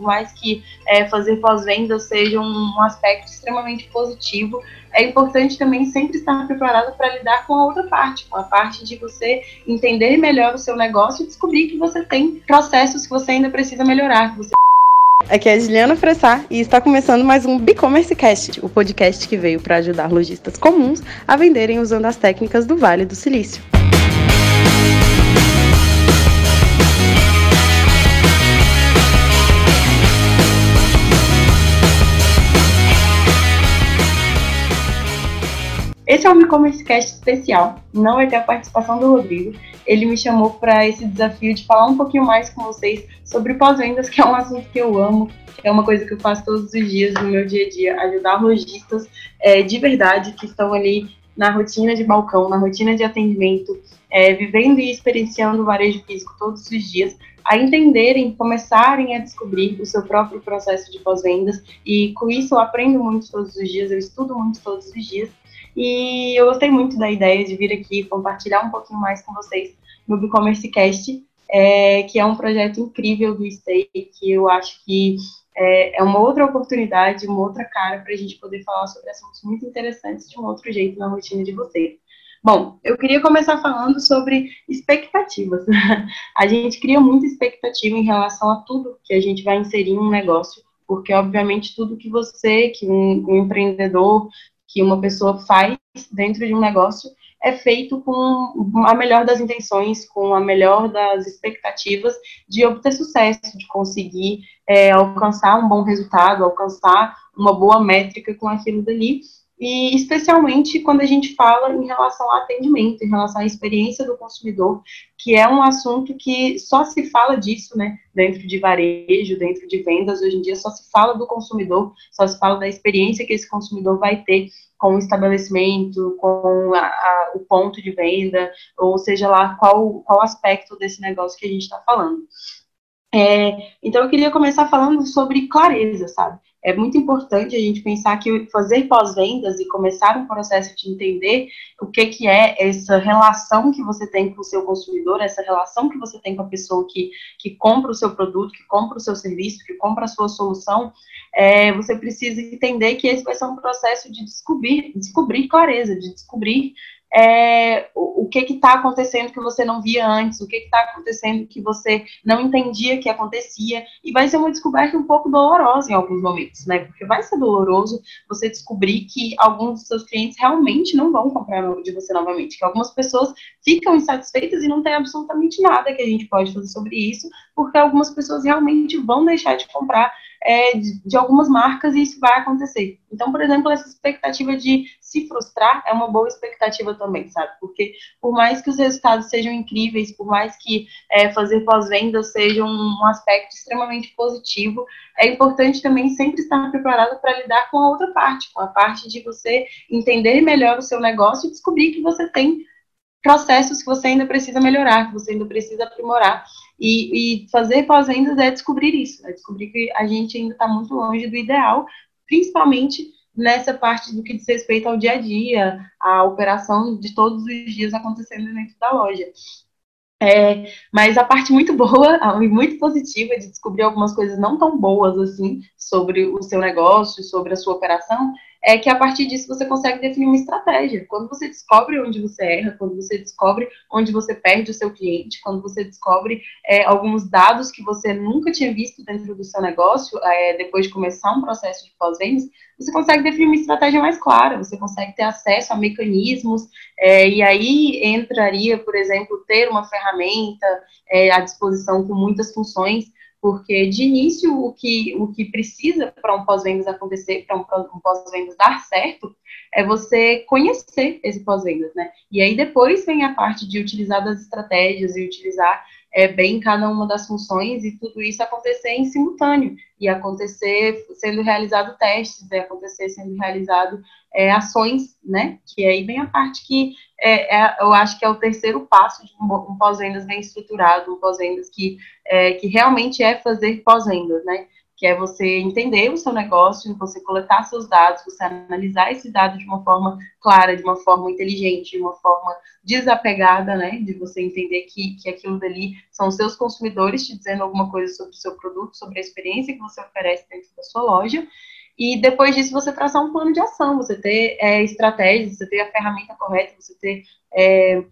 por mais que é, fazer pós-venda seja um, um aspecto extremamente positivo, é importante também sempre estar preparado para lidar com a outra parte, com a parte de você entender melhor o seu negócio e descobrir que você tem processos que você ainda precisa melhorar, que você Aqui é a Juliana Fressar e está começando mais um B-Commerce Cast, o podcast que veio para ajudar lojistas comuns a venderem usando as técnicas do Vale do Silício. Esse é um e-commerce cast especial, não vai ter a participação do Rodrigo. Ele me chamou para esse desafio de falar um pouquinho mais com vocês sobre pós-vendas, que é um assunto que eu amo, que é uma coisa que eu faço todos os dias no meu dia a dia, ajudar lojistas é, de verdade que estão ali na rotina de balcão, na rotina de atendimento, é, vivendo e experienciando o varejo físico todos os dias, a entenderem, começarem a descobrir o seu próprio processo de pós-vendas. E com isso eu aprendo muito todos os dias, eu estudo muito todos os dias. E eu gostei muito da ideia de vir aqui compartilhar um pouquinho mais com vocês no e-commerce cast, é, que é um projeto incrível do Stay, que eu acho que é, é uma outra oportunidade, uma outra cara para a gente poder falar sobre assuntos muito interessantes de um outro jeito na rotina de vocês. Bom, eu queria começar falando sobre expectativas. a gente cria muita expectativa em relação a tudo que a gente vai inserir em um negócio, porque obviamente tudo que você, que um, um empreendedor, que uma pessoa faz dentro de um negócio é feito com a melhor das intenções, com a melhor das expectativas de obter sucesso, de conseguir é, alcançar um bom resultado, alcançar uma boa métrica com aquilo dali. E especialmente quando a gente fala em relação ao atendimento, em relação à experiência do consumidor, que é um assunto que só se fala disso, né, dentro de varejo, dentro de vendas, hoje em dia só se fala do consumidor, só se fala da experiência que esse consumidor vai ter com o estabelecimento, com a, a, o ponto de venda, ou seja lá qual, qual aspecto desse negócio que a gente está falando. É, então, eu queria começar falando sobre clareza, sabe? É muito importante a gente pensar que fazer pós-vendas e começar um processo de entender o que, que é essa relação que você tem com o seu consumidor, essa relação que você tem com a pessoa que, que compra o seu produto, que compra o seu serviço, que compra a sua solução, é, você precisa entender que esse vai ser um processo de descobrir, descobrir clareza, de descobrir é, o, o, que está acontecendo que você não via antes, o que está acontecendo que você não entendia que acontecia, e vai ser uma descoberta um pouco dolorosa em alguns momentos, né? Porque vai ser doloroso você descobrir que alguns dos seus clientes realmente não vão comprar de você novamente, que algumas pessoas ficam insatisfeitas e não tem absolutamente nada que a gente pode fazer sobre isso, porque algumas pessoas realmente vão deixar de comprar é, de, algumas marcas e isso vai acontecer. Então, por exemplo, essa expectativa de se frustrar é uma boa expectativa também, sabe? Porque por mais que os resultados sejam incríveis, por mais que é, fazer pós-venda seja um, um, aspecto extremamente positivo, é importante também sempre estar preparado para lidar com a outra parte, com a parte de você entender melhor o seu negócio e descobrir que você tem processos que você ainda precisa melhorar, que você ainda precisa aprimorar. E, e fazer pós-vendas é descobrir isso, é descobrir que a gente ainda está muito longe do ideal, principalmente nessa parte do que diz respeito ao dia a dia, a operação de todos os dias acontecendo dentro da loja. É, mas a parte muito boa e muito positiva de descobrir algumas coisas não tão boas assim sobre o seu negócio, sobre a sua operação, é que a partir disso você consegue definir uma estratégia. Quando você descobre onde você erra, quando você descobre onde você perde o seu cliente, quando você descobre é, alguns dados que você nunca tinha visto dentro do seu negócio, é, depois de começar um processo de pós-vendas, você consegue definir uma estratégia mais clara, você consegue ter acesso a mecanismos, é, e aí entraria, por exemplo, ter uma ferramenta é, à disposição com muitas funções porque de início o que, o que precisa para um pós-vendas acontecer, para um, pós-vendas dar certo, é você conhecer esse pós-vendas, né? E aí depois vem a parte de utilizar das estratégias e utilizar é, bem cada uma das funções e tudo isso acontecer em simultâneo e acontecer sendo realizado testes, e acontecer sendo realizado é, ações, né? Que aí vem a parte que é, é, eu acho que é o terceiro passo de um, um pós-vendas bem estruturado, um pós-vendas que, é, que realmente é fazer pós-vendas, né? que é você entender o seu negócio, você coletar seus dados, você analisar esse dado de uma forma clara, de uma forma inteligente, de uma forma desapegada, né, de você entender que, que aquilo dali são os seus consumidores te dizendo alguma coisa sobre o seu produto, sobre a experiência que você oferece dentro da sua loja, e depois disso você traçar um plano de ação, você ter é, estratégias, você ter a ferramenta correta, você ter é,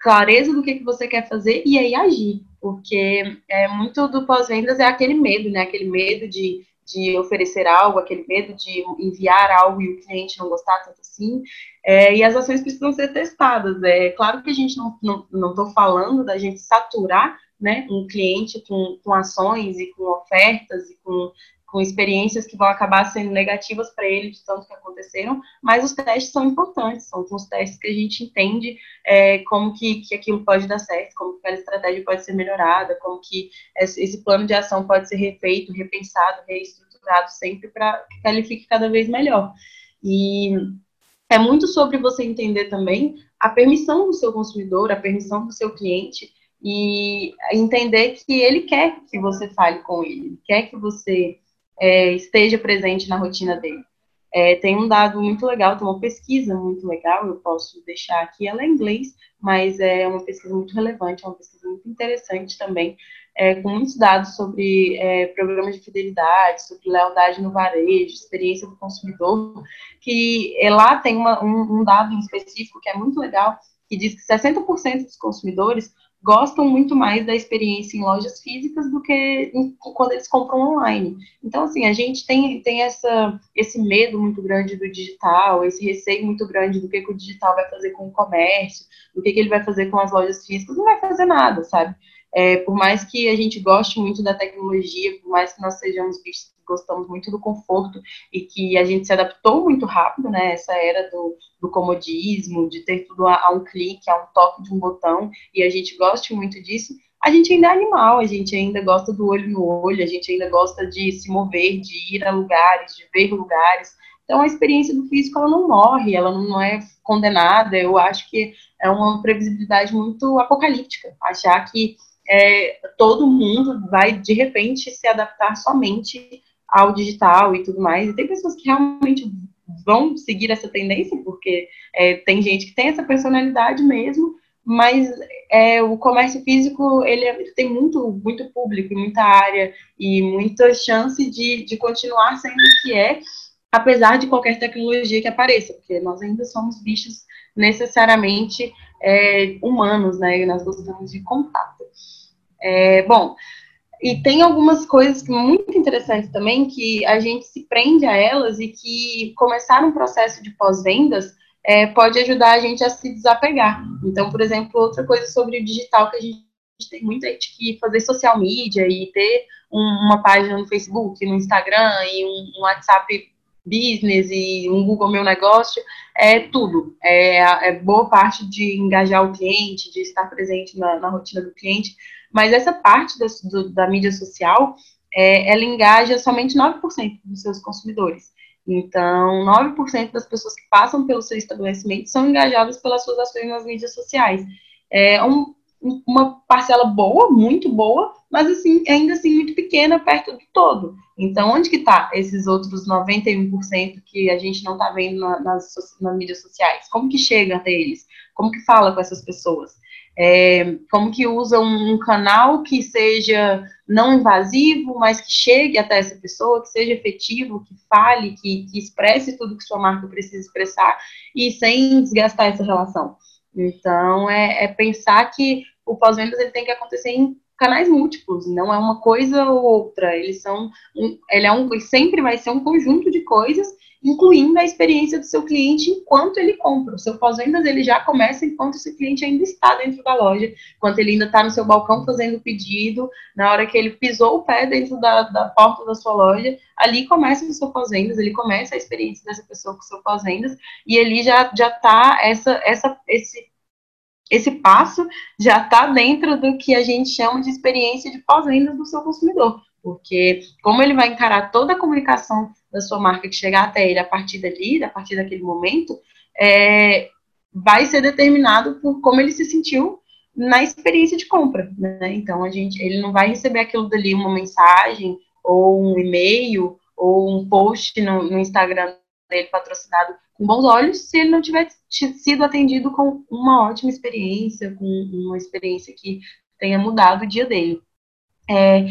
clareza do que, que você quer fazer e aí agir, porque é, muito do pós-vendas é aquele medo, né? Aquele medo de, de oferecer algo, aquele medo de enviar algo e o cliente não gostar tanto assim. É, e as ações precisam ser testadas. É claro que a gente não estou não, não falando da gente saturar né, um cliente com, com ações e com ofertas e com com experiências que vão acabar sendo negativas para ele de tanto que aconteceram, mas os testes são importantes, são os testes que a gente entende é, como que, que aquilo pode dar certo, como que aquela estratégia pode ser melhorada, como que esse plano de ação pode ser refeito, repensado, reestruturado sempre para que ele fique cada vez melhor. E é muito sobre você entender também a permissão do seu consumidor, a permissão do seu cliente, e entender que ele quer que você fale com ele, quer que você é, esteja presente na rotina dele. É, tem um dado muito legal, tem uma pesquisa muito legal, eu posso deixar aqui, ela é em inglês, mas é uma pesquisa muito relevante, é uma pesquisa muito interessante também, é, com muitos dados sobre é, programas de fidelidade, sobre lealdade no varejo, experiência do consumidor, que é, lá tem uma, um, um dado em específico que é muito legal, que diz que 60% dos consumidores gostam muito mais da experiência em lojas físicas do que quando eles compram online. Então, assim, a gente tem, tem essa, esse medo muito grande do digital, esse receio muito grande do que, que o digital vai fazer com o comércio, do que, que ele vai fazer com as lojas físicas, não vai fazer nada, sabe? É, por mais que a gente goste muito da tecnologia, por mais que nós sejamos vistos gostamos muito do conforto e que a gente se adaptou muito rápido, né? Essa era do, do comodismo, de ter tudo a, a, um clique, a um toque de um botão, e a gente gosta muito disso. A gente ainda é animal, a gente ainda gosta do olho no olho, a gente ainda gosta de se mover, de ir a lugares, de ver lugares. Então, a experiência do físico, ela não morre, ela não é condenada. Eu acho que é uma previsibilidade muito apocalíptica. Achar que é, todo mundo vai, de repente, se adaptar somente ao digital e tudo mais. E tem pessoas que realmente vão seguir essa tendência, porque é, tem gente que tem essa personalidade mesmo, mas é, o comércio físico ele, é, tem muito, muito público, muita área e muita chance de, de continuar sendo o que é, apesar de qualquer tecnologia que apareça, porque nós ainda somos bichos necessariamente é, humanos, né? E nós gostamos de contato. É, bom, e tem algumas coisas muito interessantes também que a gente se prende a elas e que começar um processo de pós-vendas é, pode ajudar a gente a se desapegar. Então, por exemplo, outra coisa sobre o digital que a gente tem muita gente que fazer social media e ter um, uma página no Facebook, no Instagram e um, um, WhatsApp Business e um Google Meu Negócio, é tudo. É, é boa parte de engajar o cliente, de estar presente na, na rotina do cliente, mas essa parte da, do, da mídia social, é, ela engaja somente 9% dos seus consumidores. Então, 9% das pessoas que passam pelo seu estabelecimento são engajadas pelas suas ações nas mídias sociais. É um, uma parcela boa, muito boa, mas assim, ainda assim muito pequena perto do todo. Então, onde que está esses outros 91% que a gente não está vendo na, nas, nas mídias sociais? Como que chega até eles? Como que fala com essas pessoas? É, como que usa um, um, canal que seja não invasivo, mas que chegue até essa pessoa, que seja efetivo, que fale, que, que expresse tudo que sua marca precisa expressar e sem desgastar essa relação. Então, é, é pensar que o pós-vendas tem que acontecer em canais múltiplos, não é uma coisa ou outra. Eles são, um, ele é um, sempre vai ser um conjunto de coisas incluindo a experiência do seu cliente enquanto ele compra. O seu pós-vendas ele já começa enquanto o seu cliente ainda está dentro da loja, enquanto ele ainda está no seu balcão fazendo o pedido, na hora que ele pisou o pé dentro da, da porta da sua loja, ali começa o seu pós-vendas, ele começa a experiência dessa pessoa com o seu pós-vendas, e ele já já está essa essa esse esse passo já está dentro do que a gente chama de experiência de pós-vendas do seu consumidor, porque como ele vai encarar toda a comunicação da sua marca que chegar até ele a partir dali, a partir daquele momento, é, vai ser determinado por como ele se sentiu na experiência de compra, né? Então a gente, ele não vai receber aquilo dali uma mensagem ou um e-mail, ou um post no, no Instagram dele patrocinado com bons olhos, se ele não tiver sido atendido com uma ótima experiência, com uma experiência que tenha mudado o dia dele. É,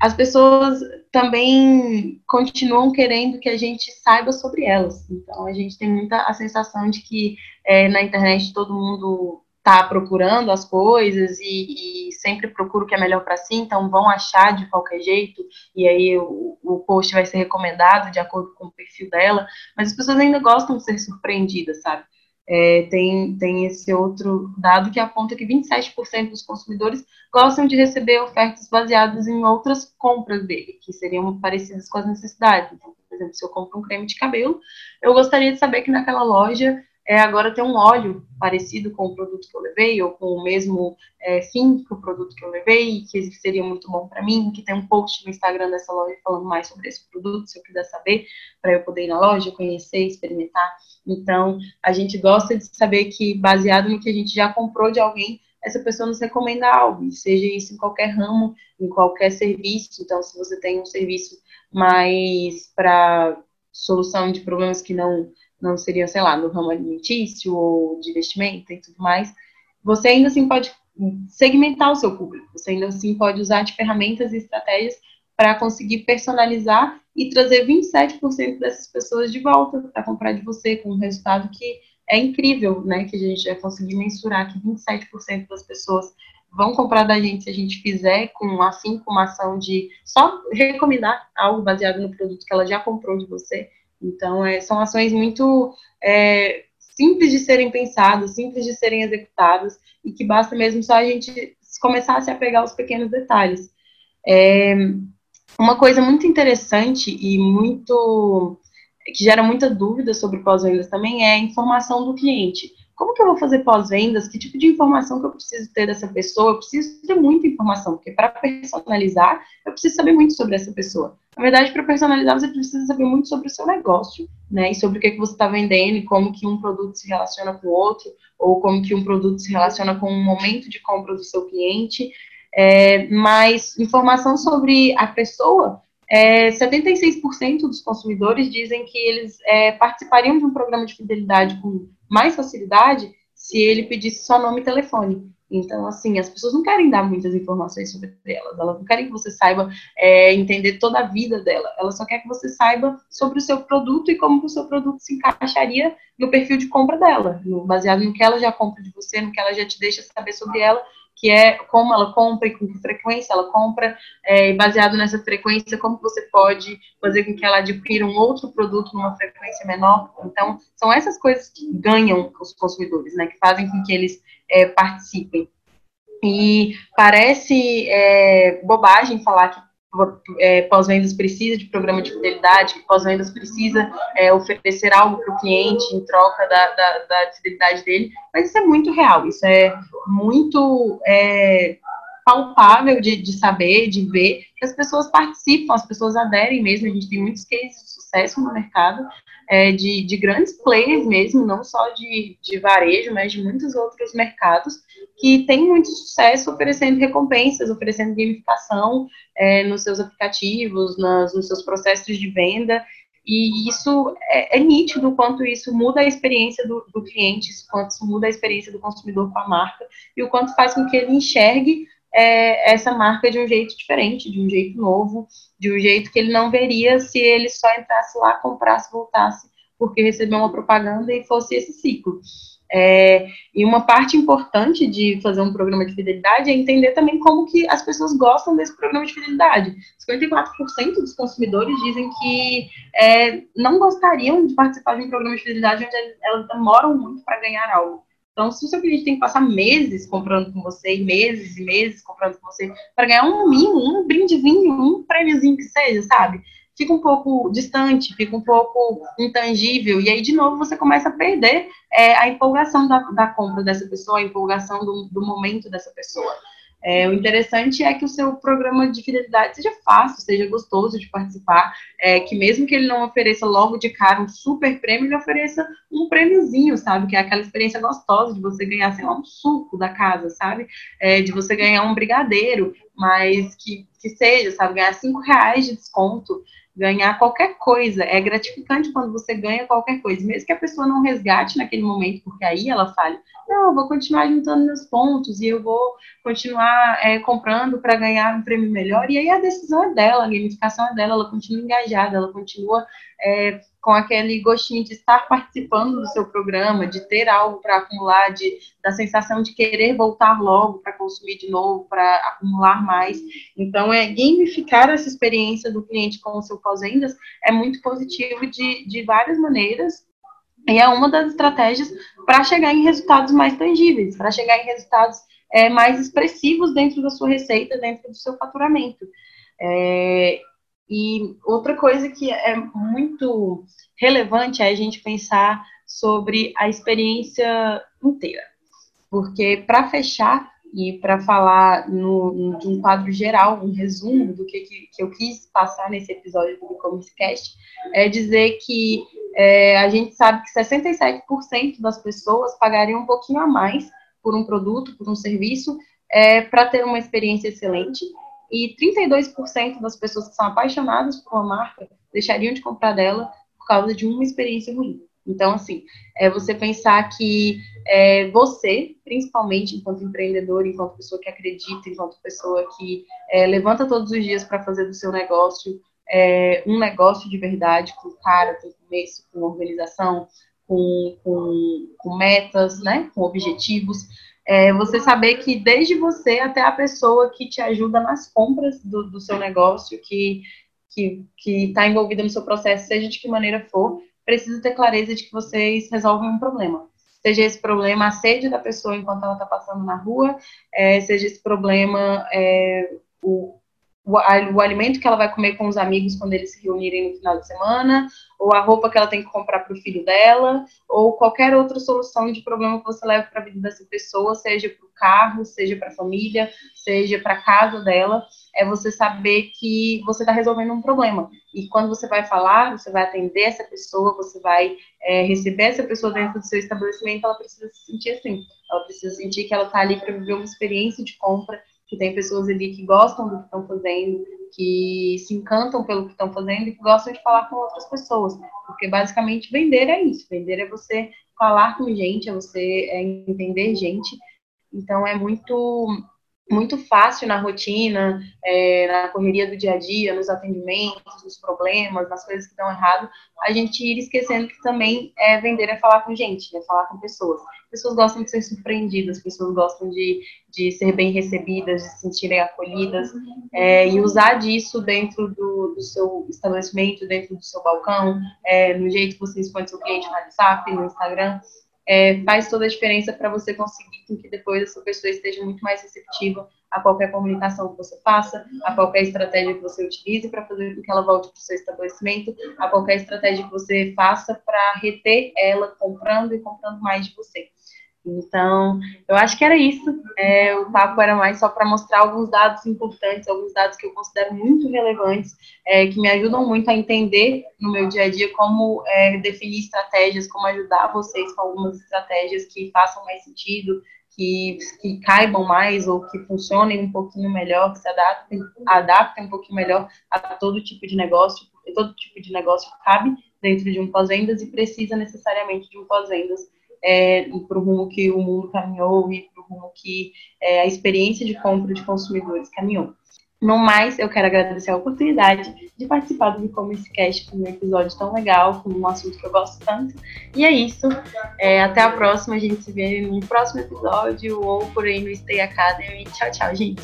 as pessoas também continuam querendo que a gente saiba sobre elas. Então, a gente tem muita a sensação de que é, na internet todo mundo está procurando as coisas e, e, sempre procura o que é melhor para si, então vão achar de qualquer jeito, e aí o, o post vai ser recomendado de acordo com o perfil dela, mas as pessoas ainda gostam de ser surpreendidas, sabe? É, tem, tem esse outro dado que aponta que 27% dos consumidores gostam de receber ofertas baseadas em outras compras dele, que seriam parecidas com as necessidades. Então, por exemplo, se eu compro um creme de cabelo, eu gostaria de saber que naquela loja é, agora tem um óleo parecido com o produto que eu levei, ou com o mesmo é, fim que o produto que eu levei, que seria muito bom para mim, que tem um post no Instagram dessa loja falando mais sobre esse produto, se eu quiser saber, para eu poder ir na loja, conhecer, experimentar. Então, a gente gosta de saber que, baseado no que a gente já comprou de alguém, essa pessoa nos recomenda algo, seja isso em qualquer ramo, em qualquer serviço. Então, se você tem um serviço mais para solução de problemas que não não seria, sei lá, no ramo alimentício ou de investimento e tudo mais, você ainda assim pode segmentar o seu público, você ainda assim pode usar de ferramentas e estratégias para conseguir personalizar e trazer 27% dessas pessoas de volta para comprar de você com um resultado que é incrível, né, que a gente vai conseguir mensurar que 27% das pessoas vão comprar da gente se a gente fizer com assim com uma ação de só recomendar algo baseado no produto que ela já comprou de você então, é, são ações muito é, simples de serem pensadas, simples de serem executadas, e que basta mesmo só a gente começar a se apegar aos pequenos detalhes. É, uma coisa muito interessante e muito que gera muita dúvida sobre pós-vendas também é a informação do cliente. Como que eu vou fazer pós-vendas? Que tipo de informação que eu preciso ter dessa pessoa? Eu preciso ter muita informação, porque para personalizar, eu preciso saber muito sobre essa pessoa. Na verdade, para personalizar, você precisa saber muito sobre o seu negócio, né? E sobre o que, que você está vendendo como que um produto se relaciona com o outro, ou como que um produto se relaciona com o momento de compra do seu cliente. É, mas informação sobre a pessoa, é, 76% dos consumidores dizem que eles é, participariam de um programa de fidelidade com mais facilidade se ele pedisse só nome e telefone. Então, assim, as pessoas não querem dar muitas informações sobre elas, elas não querem que você saiba é, entender toda a vida dela, ela só quer que você saiba sobre o seu produto e como o seu produto se encaixaria no perfil de compra dela, no, baseado no que ela já compra de você, no que ela já te deixa saber sobre ela, que é como ela compra e com que frequência ela compra, é, baseado nessa frequência, como você pode fazer com que ela adquira um outro produto numa frequência menor. Então, são essas coisas que ganham os consumidores, né, que fazem com que eles é, participem. E parece é, bobagem falar que é, pós-vendas precisa de programa de fidelidade, que pós-vendas precisa é, oferecer algo para o cliente em troca da, da, da, fidelidade dele, mas isso é muito real, isso é muito é, palpável de, de saber, de ver, que as pessoas participam, as pessoas aderem mesmo, a gente tem muitos cases de sucesso no mercado, é, de, de, grandes players mesmo, não só de, de varejo, mas de muitos outros mercados, que têm muito sucesso oferecendo recompensas, oferecendo gamificação é, nos seus aplicativos, nas, nos seus processos de venda, e isso é, é nítido quanto isso muda a experiência do, do cliente, quanto isso muda a experiência do consumidor com a marca, e o quanto faz com que ele enxergue é, essa marca de um jeito diferente, de um jeito novo, de um jeito que ele não veria se ele só entrasse lá, comprasse, voltasse, porque recebeu uma propaganda e fosse esse ciclo. É, e uma parte importante de fazer um programa de fidelidade é entender também como que as pessoas gostam desse programa de fidelidade. 54% dos consumidores dizem que é, não gostariam de participar de um programa de fidelidade onde elas demoram muito para ganhar algo. Então, se o seu cliente tem que passar meses comprando com você, e meses e meses comprando com você, para ganhar um mimo, um brindezinho, um prêmiozinho que seja, sabe? Fica um pouco distante, fica um pouco intangível, e aí, de novo, você começa a perder é, a empolgação da, da, compra dessa pessoa, a empolgação do, do momento dessa pessoa. É, o interessante é que o seu programa de fidelidade seja fácil, seja gostoso de participar, é, que mesmo que ele não ofereça logo de cara um super prêmio, ele ofereça um prêmiozinho, sabe? Que é aquela experiência gostosa de você ganhar, sei lá, um suco da casa, sabe? É, de você ganhar um brigadeiro, mas que, que seja, sabe? Ganhar cinco reais de desconto ganhar qualquer coisa. É gratificante quando você ganha qualquer coisa, mesmo que a pessoa não resgate naquele momento, porque aí ela fale: não, eu vou continuar juntando meus pontos e eu vou continuar é, comprando para ganhar um prêmio melhor. E aí a decisão é dela, a gamificação é dela, ela continua engajada, ela continua é, com aquele gostinho de estar participando do seu programa, de ter algo para acumular, de, da sensação de querer voltar logo para consumir de novo, para acumular mais. Então, é gamificar essa experiência do cliente com o seu pós-vendas é muito positivo de, de várias maneiras. E é uma das estratégias para chegar em resultados mais tangíveis, para chegar em resultados é, mais expressivos dentro da sua receita, dentro do seu faturamento. É, e outra coisa que é muito relevante é a gente pensar sobre a experiência inteira. Porque para fechar e para falar no, no, de um quadro geral, um resumo do que, que, que eu quis passar nesse episódio do E-Commerce Cast, é dizer que é, a gente sabe que 67% das pessoas pagariam um pouquinho a mais por um produto, por um serviço, é, para ter uma experiência excelente e 32% das pessoas que são apaixonadas por uma marca deixariam de comprar dela por causa de uma experiência ruim. Então, assim, é você pensar que é, você, principalmente enquanto empreendedor, enquanto pessoa que acredita, enquanto pessoa que é, levanta todos os dias para fazer do seu negócio é, um negócio de verdade, com cara, com começo, com organização, com, com, com metas, né, com objetivos, é você saber que desde você até a pessoa que te ajuda nas compras do, do seu negócio, que que está envolvida no seu processo, seja de que maneira for, precisa ter clareza de que vocês resolvem um problema. Seja esse problema a sede da pessoa enquanto ela está passando na rua, é, seja esse problema é, o, o, o, alimento que ela vai comer com os amigos quando eles se reunirem no final de semana, ou a roupa que ela tem que comprar para o filho dela, ou qualquer outra solução de problema que você leva para a vida dessa pessoa, seja para o carro, seja para a família, seja para a casa dela, é você saber que você está resolvendo um problema. E quando você vai falar, você vai atender essa pessoa, você vai é, receber essa pessoa dentro do seu estabelecimento, ela precisa se sentir assim. Ela precisa sentir que ela está ali para viver uma experiência de compra que tem pessoas ali que gostam do que estão fazendo, que se encantam pelo que estão fazendo e que gostam de falar com outras pessoas. Porque basicamente vender é isso. Vender é você falar com gente, é você é entender gente. Então é muito muito fácil na rotina, é, na correria do dia a dia, nos atendimentos, nos problemas, nas coisas que estão errado, a gente ir esquecendo que também é vender é falar com gente, é falar com pessoas. Pessoas gostam de ser surpreendidas, pessoas gostam de, de ser bem recebidas, de se sentirem acolhidas, é, e usar disso dentro do, do, seu estabelecimento, dentro do seu balcão, é, no jeito que você expõe seu cliente no WhatsApp, no Instagram, é, faz toda a diferença para você conseguir que depois essa pessoa esteja muito mais receptiva a qualquer comunicação que você faça, a qualquer estratégia que você utilize para fazer com que ela volte para o seu estabelecimento, a qualquer estratégia que você faça para reter ela comprando e comprando mais de você. Então, eu acho que era isso. É, o papo era mais só para mostrar alguns dados importantes, alguns dados que eu considero muito relevantes, é, que me ajudam muito a entender no meu dia a dia como é, definir estratégias, como ajudar vocês com algumas estratégias que façam mais sentido, que, que caibam mais ou que funcionem um pouquinho melhor, que se adaptem, adaptem um pouquinho melhor a todo tipo de negócio, porque todo tipo de negócio cabe dentro de um pós-vendas e precisa necessariamente de um pós-vendas é, para o rumo que o mundo caminhou e para o rumo que é, a experiência de compra de consumidores caminhou. No mais, eu quero agradecer a oportunidade de participar do E-Commerce Cast com um episódio tão legal, com um assunto que eu gosto tanto. E é isso. É, até a próxima. A gente se vê no próximo episódio ou por aí no Stay Academy. Tchau, tchau, gente.